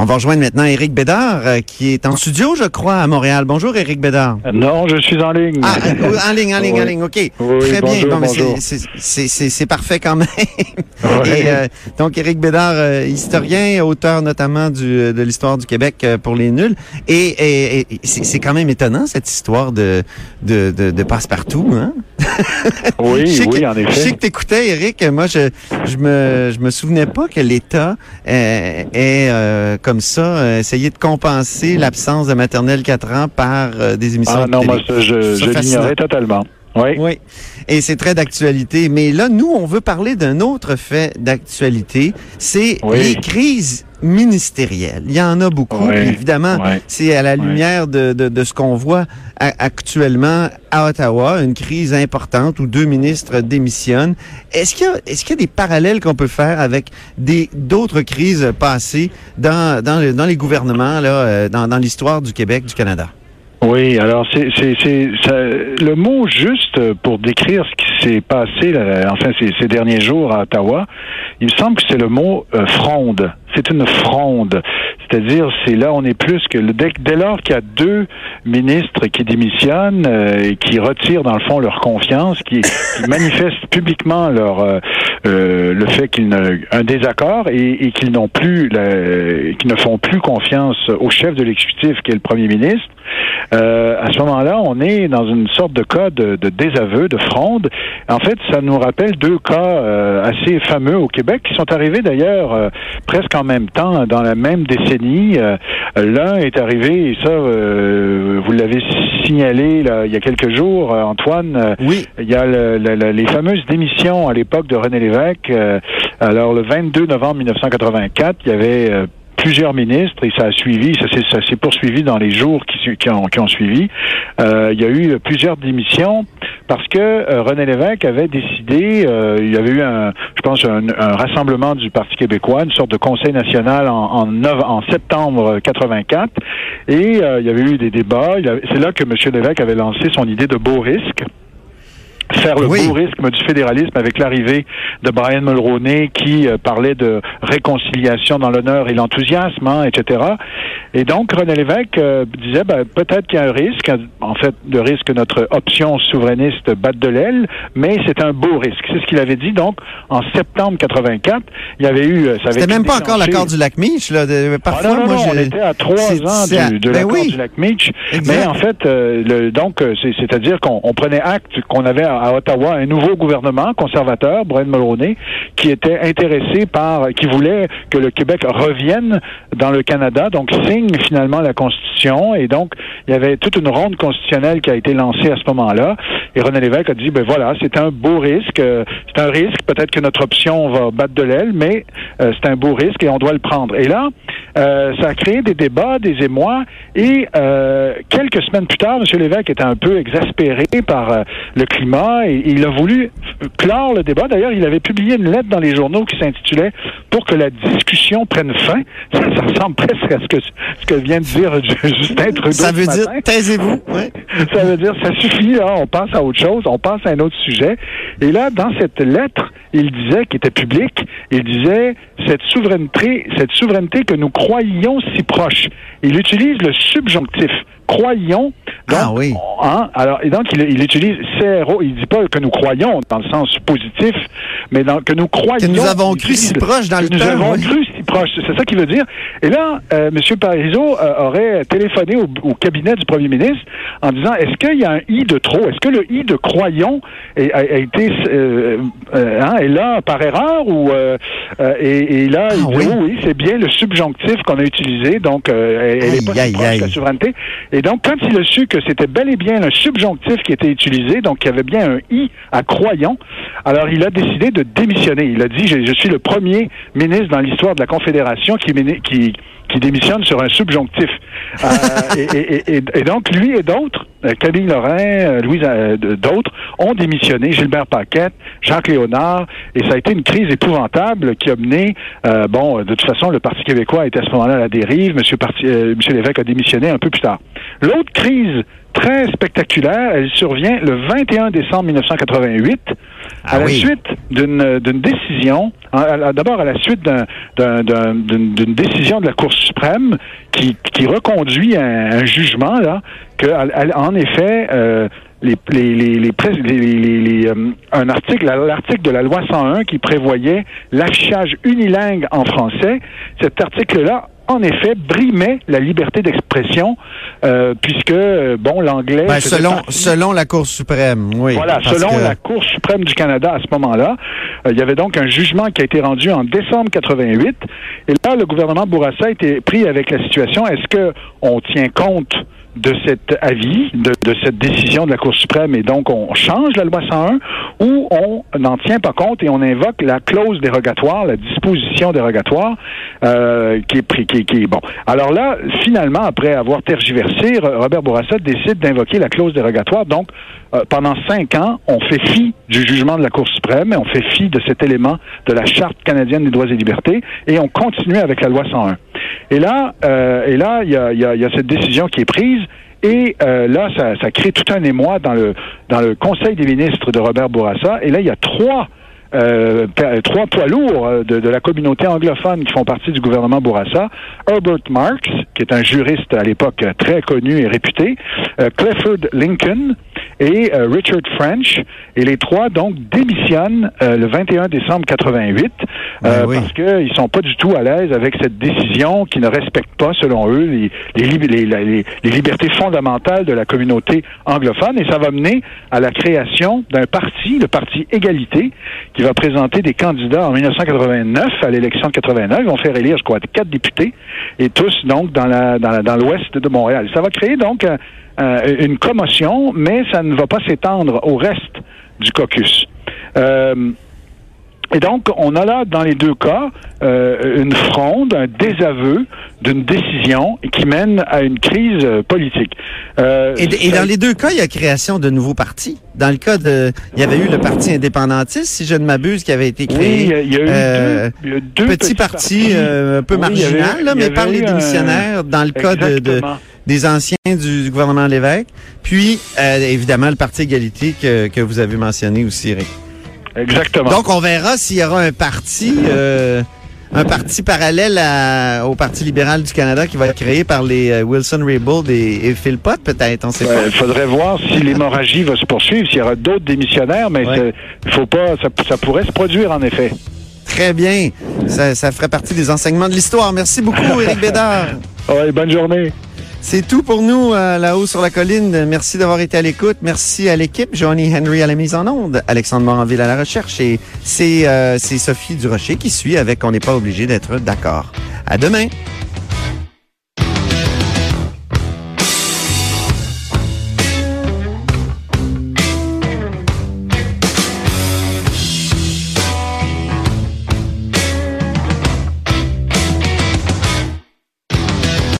On va rejoindre maintenant Éric Bédard, euh, qui est en studio, je crois, à Montréal. Bonjour, Éric Bédard. Non, je suis en ligne. Ah, en ligne, en ligne, Oui. en ligne, OK. Oui, Très bien. bonjour, Bon, bonjour. c'est- parfait quand même. Oui. Et, euh, donc, Éric Bédard, euh, historien, auteur notamment du, de l'histoire du Québec euh, pour les nuls. Et, et- et c'est quand même étonnant, cette histoire de, de, de, de passe-partout. Hein? Oui, Je sais oui, que- en Je sais effet. que t'écoutais, Eric. Moi, je, je me, je me souvenais pas que l'État euh, euh, comme ça, euh, essayé de compenser l'absence de maternelle 4 ans par euh, des émissions Ah de non, télé. moi, ça, je, je l'ignorais totalement. Oui. Oui, et c'est très d'actualité. Mais là, nous, on veut parler d'un autre fait d'actualité. C'est Oui. les crises ministérielles. Il y en a beaucoup. Oui. évidemment, c'est à la lumière de, de, de ce qu'on voit actuellement à Ottawa, une crise importante où deux ministres démissionnent. Est-ce qu'il y a, est-ce qu'il y a des parallèles qu'on peut faire avec des d'autres crises passées dans, dans, dans les gouvernements, là, euh, dans, dans l'histoire du Québec, du Canada? Oui, alors c'est le mot juste pour décrire ce qui s'est passé enfin ces, derniers jours à Ottawa. Il me semble que c'est le mot euh, fronde. C'est une fronde, c'est-à-dire c'est là on est plus que le, dès, dès lors qu'il y a deux ministres qui démissionnent euh, et qui retirent dans le fond leur confiance, qui, qui manifestent publiquement leur euh, euh, le fait qu'ils ne un désaccord et, et qu'ils n'ont plus qu'ils ne font plus confiance au chef de l'exécutif qui est le premier ministre. Euh, à ce moment-là, on est dans une sorte de cas de, de désaveu, de fronde. En fait, ça nous rappelle deux cas euh, assez fameux au Québec qui sont arrivés d'ailleurs euh, presque en même temps, dans la même décennie. Euh, L'un est arrivé, et ça, euh, vous l'avez signalé là, il y a quelques jours, euh, Antoine. Oui. il y a le- le- le- les fameuses démissions à l'époque de René Lévesque. Euh, alors, le 22 novembre 1984, il y avait euh, plusieurs ministres et ça a suivi, ça s'est, poursuivi dans les jours qui, qui, ont, qui ont suivi. Euh, il y a eu plusieurs démissions parce que euh, René Lévesque avait décidé, euh, il y avait eu un, je pense, un, un rassemblement du Parti québécois, une sorte de conseil national en, en, nove- en septembre 84 et euh, il y avait eu des débats. C'est là que M. Lévesque avait lancé son idée de beau risque faire le Oui. beau risque du fédéralisme avec l'arrivée de Brian Mulroney qui euh, parlait de réconciliation dans l'honneur et l'enthousiasme, hein, etc. Et donc René Lévesque euh, disait ben, peut-être qu'il y a un risque, en fait, le risque que notre option souverainiste batte de l'aile, mais c'est un beau risque. C'est ce qu'il avait dit. Donc en septembre 84, il y avait eu, euh, ça avait C'était même pas encore l'accord du lac Mich, là. de- ah parfois, non, non, moi, non, on était à trois ans à- du, de ben l'accord oui. du lac Meach. Exact. Mais en fait, euh, le, donc, c'est- c'est-à-dire qu'on on prenait acte qu'on avait à, à Ottawa un nouveau gouvernement conservateur, Brian Mulroney, qui était intéressé par, qui voulait que le Québec revienne dans le Canada, donc signe finalement la Constitution. Et donc, il y avait toute une ronde constitutionnelle qui a été lancée à ce moment-là. Et René Lévesque a dit, ben voilà, c'est un beau risque. euh, C'est un risque. Peut-être que notre option va battre de l'aile, mais euh, c'est un beau risque et on doit le prendre. Et là, euh, ça a créé des débats, des émois. Et euh, quelques semaines plus tard, M. Lévesque était un peu exaspéré par le climat et, il a voulu clore le débat. D'ailleurs, il avait publié une lettre dans les journaux qui s'intitulait Pour que la discussion prenne fin. Ça, ça ressemble presque à ce que, ce que vient de dire Justin Trudeau. Ça ce veut dire, taisez-vous. Ouais. Ça veut dire, ça suffit, là, on passe à autre chose, on passe à un autre sujet. Et là, dans cette lettre, il disait, qui était publique, il disait, cette souveraineté, cette souveraineté que nous croyions si proche. Il utilise le subjonctif. Croyons. Donc, Ah oui. hein, alors, et donc, il, il utilise CRO. Il dit pas que nous croyons dans le sens positif, mais dans, que nous croyons. Que nous avons cru si proche dans le nous temps, avons cru si proche. C'est ça qu'il veut dire. Et là, euh, M. Parizeau euh, aurait téléphoné au, au cabinet du premier ministre en disant est-ce qu'il y a un i de trop? Est-ce que le i de croyons est- a, a été euh, euh, hein, est là par erreur ou euh, euh, et, et là Ah il dit oui. oui, oui, c'est bien le subjonctif qu'on a utilisé donc euh, elle, elle est pas Aïe, si aïe, proche de la aïe. souveraineté. Et donc quand il a su que c'était bel et bien un subjonctif qui était utilisé, donc il y avait bien un i à croyons, alors il a décidé de démissionner. Il a dit je, je suis le premier ministre dans l'histoire de la Confédération qui, méni- qui qui démissionne sur un subjonctif. Euh, et, et- et- et donc, lui et d'autres, euh, Camille Lorrain, euh, Louise, euh, d'autres, ont démissionné. Gilbert Paquette, Jacques Léonard, et ça a été une crise épouvantable qui a mené, euh, bon, de toute façon, le Parti québécois était à ce moment-là à la dérive. Parti, euh, Monsieur Lévesque a démissionné un peu plus tard. L'autre crise très spectaculaire, elle survient le 21 décembre 1988 à Ah la oui. suite d'une d'une décision, à- à- d'abord à la suite d'un- d'un- d'un- d'une décision de la Cour suprême qui, qui reconduit un, un jugement là que à- à- en effet euh, les, les, les, euh, un article, la- l'article de la loi 101 qui prévoyait l'affichage unilingue en français, cet article-là, en effet, brimait la liberté d'expression, euh, puisque, euh, bon, l'anglais... Ben, selon, partie- selon la Cour suprême, oui. voilà, selon que- la Cour suprême du Canada à ce moment-là, euh, il y avait donc un jugement qui a été rendu en décembre 88. Et là, le gouvernement Bourassa a été pris avec la situation. Est-ce que on tient compte de cet avis, de, cette décision de la Cour suprême, et donc on change la loi 101, ou on n'en tient pas compte et on invoque la clause dérogatoire, la disposition dérogatoire, euh, qui est pris, qui, est- bon. Alors là, finalement, après avoir tergiversé, Ro- Robert Bourassa décide d'invoquer la clause dérogatoire. Donc, euh, pendant cinq ans, on fait fi du jugement de la Cour suprême et on fait fi de cet élément de la Charte canadienne des droits et libertés et on continue avec la loi 101. Et là, euh, et là, il y a, y a- y a cette décision qui est prise. Et euh, là, ça, ça crée tout un émoi dans le dans le Conseil des ministres de Robert Bourassa. Et là, il y a trois euh, trois poids lourds euh, de, de la communauté anglophone qui font partie du gouvernement Bourassa. Herbert Marks, qui est un juriste à l'époque très connu et réputé, euh, Clifford Lincoln et euh, Richard French. Et les trois, donc, démissionnent euh, le 21 décembre 88 euh, Ben oui. parce qu'ils sont pas du tout à l'aise avec cette décision qui ne respecte pas, selon eux, les, les- les- les libertés fondamentales de la communauté anglophone. Et ça va mener à la création d'un parti, le Parti Égalité, qui va présenter des candidats en 1989 à l'élection de 89. Ils vont faire élire, je crois, quatre députés, et tous donc dans la dans, l'ouest de Montréal. Ça va créer donc euh, euh, une commotion, mais ça ne va pas s'étendre au reste du caucus. Euh, et donc, on a là, dans les deux cas, euh, une fronde, un désaveu d'une décision qui mène à une crise euh, politique. Euh, Et, et dans les deux cas, il y a création de nouveaux partis. Dans le cas de, il y avait eu le parti indépendantiste, si je ne m'abuse, qui avait été Oui, créé. a, il y a eu euh, deux, il y a deux petit petits parti euh, un peu Oui, avait- marginal, là, mais par les un- démissionnaires dans le cas de, de- des anciens du, du gouvernement Lévesque. Puis, euh, évidemment, le Parti égalité que, que vous avez mentionné aussi, Eric. Exactement. Donc, on verra s'il y aura un parti, euh, un parti parallèle à- au Parti libéral du Canada qui va être créé par les euh, Wilson Raybould et, et Phil Pott, peut-être, on sait Ouais, Il faudrait voir si l'hémorragie va se poursuivre, s'il y aura d'autres démissionnaires, mais Ouais. faut pas, ça, ça pourrait se produire en effet. Très bien. Ça, ça ferait partie des enseignements de l'histoire. Merci beaucoup, Éric Bédard. Ouais, bonne journée. C'est tout pour nous euh, là-haut sur la colline. Merci d'avoir été à l'écoute. Merci à l'équipe. Johnny Henry à la mise en onde. Alexandre Moranville à la recherche. Et c'est euh, Sophie Durocher qui suit avec On n'est pas obligé d'être d'accord. À demain.